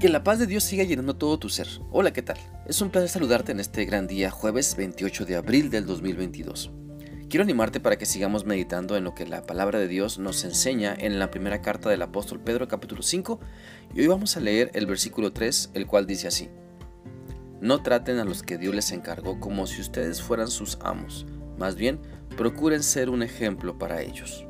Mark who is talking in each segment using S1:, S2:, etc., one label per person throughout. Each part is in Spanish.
S1: Que la paz de Dios siga llenando todo tu ser. Hola, ¿qué tal? Es un placer saludarte en este gran día, jueves 28 de abril del 2022. Quiero animarte para que sigamos meditando en lo que la palabra de Dios nos enseña en la primera carta del apóstol Pedro capítulo 5 y hoy vamos a leer el versículo 3, el cual dice así. No traten a los que Dios les encargó como si ustedes fueran sus amos, más bien procuren ser un ejemplo para ellos.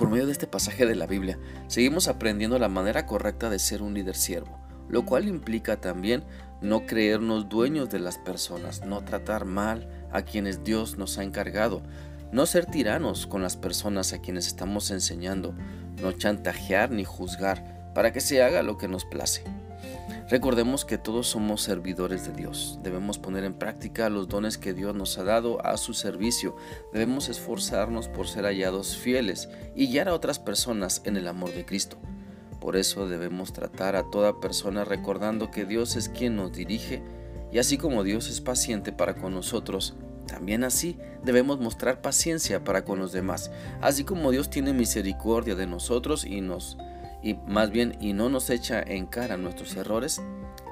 S1: Por medio de este pasaje de la Biblia, seguimos aprendiendo la manera correcta de ser un líder siervo, lo cual implica también no creernos dueños de las personas, no tratar mal a quienes Dios nos ha encargado, no ser tiranos con las personas a quienes estamos enseñando, no chantajear ni juzgar para que se haga lo que nos place. Recordemos que todos somos servidores de Dios. Debemos poner en práctica los dones que Dios nos ha dado a su servicio. Debemos esforzarnos por ser hallados fieles y guiar a otras personas en el amor de Cristo. Por eso debemos tratar a toda persona recordando que Dios es quien nos dirige y así como Dios es paciente para con nosotros, también así debemos mostrar paciencia para con los demás. Así como Dios tiene misericordia de nosotros y nos y más bien y no nos echa en cara nuestros errores,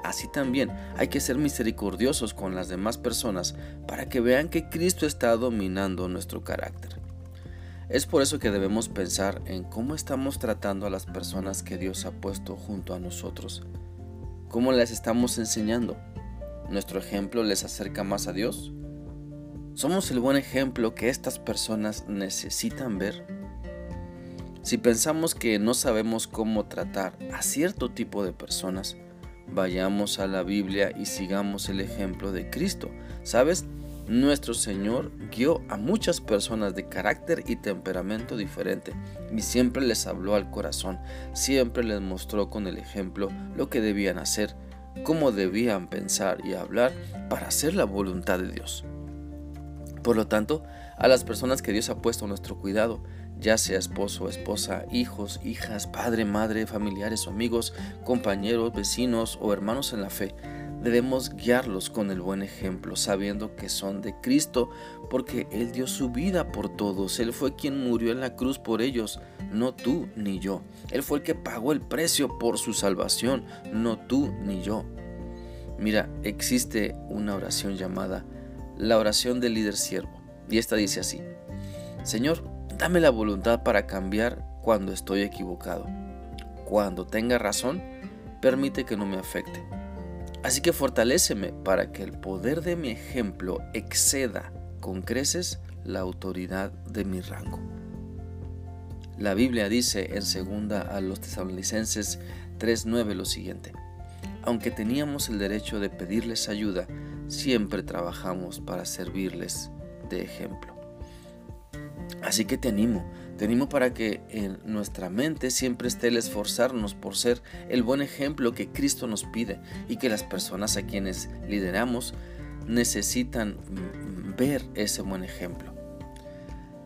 S1: así también hay que ser misericordiosos con las demás personas para que vean que Cristo está dominando nuestro carácter. Es por eso que debemos pensar en cómo estamos tratando a las personas que Dios ha puesto junto a nosotros. ¿Cómo les estamos enseñando? ¿Nuestro ejemplo les acerca más a Dios? ¿Somos el buen ejemplo que estas personas necesitan ver? Si pensamos que no sabemos cómo tratar a cierto tipo de personas, vayamos a la Biblia y sigamos el ejemplo de Cristo. ¿Sabes? Nuestro Señor guió a muchas personas de carácter y temperamento diferente y siempre les habló al corazón, siempre les mostró con el ejemplo lo que debían hacer, cómo debían pensar y hablar para hacer la voluntad de Dios. Por lo tanto, a las personas que Dios ha puesto a nuestro cuidado, ya sea esposo, esposa, hijos, hijas, padre, madre, familiares o amigos, compañeros, vecinos o hermanos en la fe. Debemos guiarlos con el buen ejemplo, sabiendo que son de Cristo, porque Él dio su vida por todos. Él fue quien murió en la cruz por ellos, no tú ni yo. Él fue el que pagó el precio por su salvación, no tú ni yo. Mira, existe una oración llamada la oración del líder siervo, y esta dice así, Señor, Dame la voluntad para cambiar cuando estoy equivocado. Cuando tenga razón, permite que no me afecte. Así que fortaléceme para que el poder de mi ejemplo exceda con creces la autoridad de mi rango. La Biblia dice en segunda a los tesalonicenses 3:9 lo siguiente: Aunque teníamos el derecho de pedirles ayuda, siempre trabajamos para servirles de ejemplo. Así que te animo, te animo para que en nuestra mente siempre esté el esforzarnos por ser el buen ejemplo que Cristo nos pide y que las personas a quienes lideramos necesitan ver ese buen ejemplo.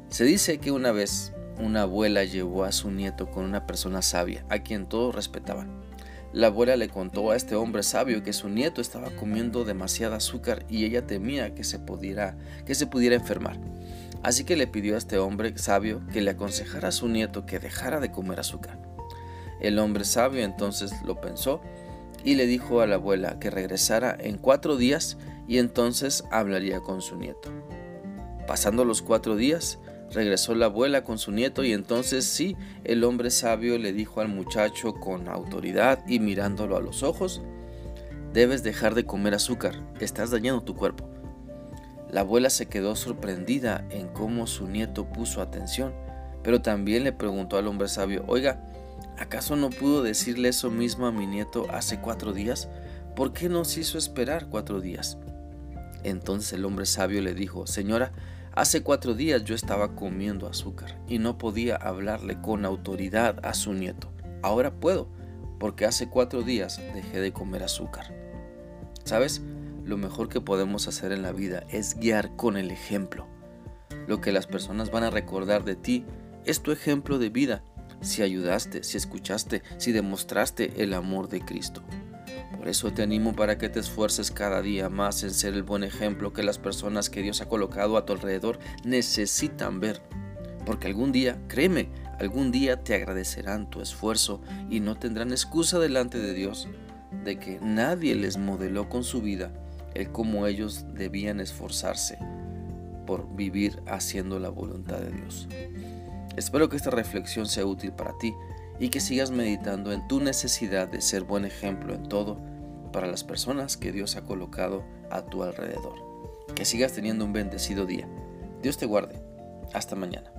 S1: Se dice que una vez una abuela llevó a su nieto con una persona sabia, a quien todos respetaban. La abuela le contó a este hombre sabio que su nieto estaba comiendo demasiada azúcar y ella temía que se pudiera, que se pudiera enfermar. Así que le pidió a este hombre sabio que le aconsejara a su nieto que dejara de comer azúcar. El hombre sabio entonces lo pensó y le dijo a la abuela que regresara en cuatro días y entonces hablaría con su nieto. Pasando los cuatro días, regresó la abuela con su nieto y entonces sí, el hombre sabio le dijo al muchacho con autoridad y mirándolo a los ojos, debes dejar de comer azúcar, estás dañando tu cuerpo. La abuela se quedó sorprendida en cómo su nieto puso atención, pero también le preguntó al hombre sabio, oiga, ¿acaso no pudo decirle eso mismo a mi nieto hace cuatro días? ¿Por qué nos hizo esperar cuatro días? Entonces el hombre sabio le dijo, Señora, hace cuatro días yo estaba comiendo azúcar y no podía hablarle con autoridad a su nieto. Ahora puedo, porque hace cuatro días dejé de comer azúcar. ¿Sabes? lo mejor que podemos hacer en la vida es guiar con el ejemplo. Lo que las personas van a recordar de ti es tu ejemplo de vida, si ayudaste, si escuchaste, si demostraste el amor de Cristo. Por eso te animo para que te esfuerces cada día más en ser el buen ejemplo que las personas que Dios ha colocado a tu alrededor necesitan ver. Porque algún día, créeme, algún día te agradecerán tu esfuerzo y no tendrán excusa delante de Dios de que nadie les modeló con su vida el cómo ellos debían esforzarse por vivir haciendo la voluntad de Dios. Espero que esta reflexión sea útil para ti y que sigas meditando en tu necesidad de ser buen ejemplo en todo para las personas que Dios ha colocado a tu alrededor. Que sigas teniendo un bendecido día. Dios te guarde. Hasta mañana.